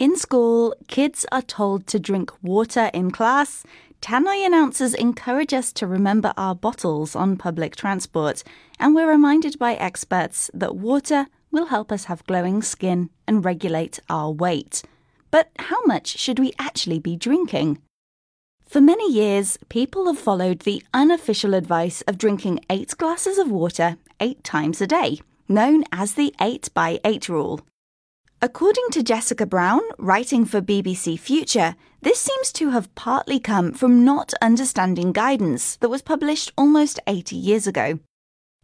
In school, kids are told to drink water in class. Tannoy announcers encourage us to remember our bottles on public transport, and we're reminded by experts that water will help us have glowing skin and regulate our weight. But how much should we actually be drinking? For many years, people have followed the unofficial advice of drinking eight glasses of water eight times a day, known as the 8 by 8 rule. According to Jessica Brown, writing for BBC Future, this seems to have partly come from not understanding guidance that was published almost 80 years ago.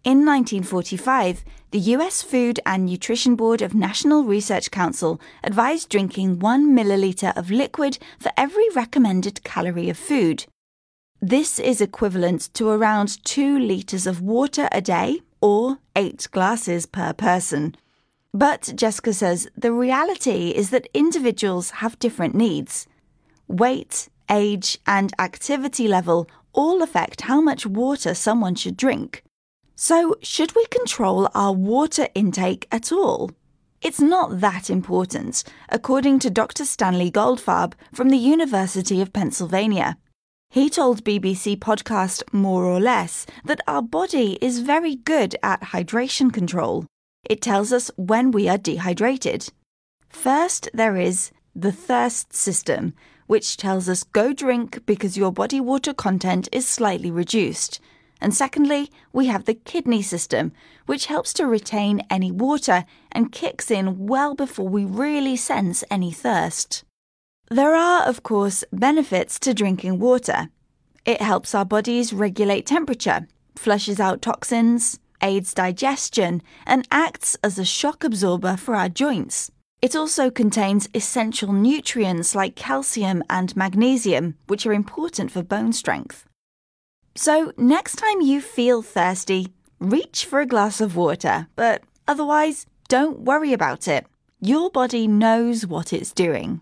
In 1945, the US Food and Nutrition Board of National Research Council advised drinking 1 milliliter of liquid for every recommended calorie of food. This is equivalent to around 2 litres of water a day or 8 glasses per person. But Jessica says the reality is that individuals have different needs. Weight, age, and activity level all affect how much water someone should drink. So, should we control our water intake at all? It's not that important, according to Dr. Stanley Goldfarb from the University of Pennsylvania. He told BBC podcast More or Less that our body is very good at hydration control. It tells us when we are dehydrated. First, there is the thirst system, which tells us go drink because your body water content is slightly reduced. And secondly, we have the kidney system, which helps to retain any water and kicks in well before we really sense any thirst. There are, of course, benefits to drinking water. It helps our bodies regulate temperature, flushes out toxins, aids digestion, and acts as a shock absorber for our joints. It also contains essential nutrients like calcium and magnesium, which are important for bone strength. So, next time you feel thirsty, reach for a glass of water, but otherwise, don't worry about it. Your body knows what it's doing.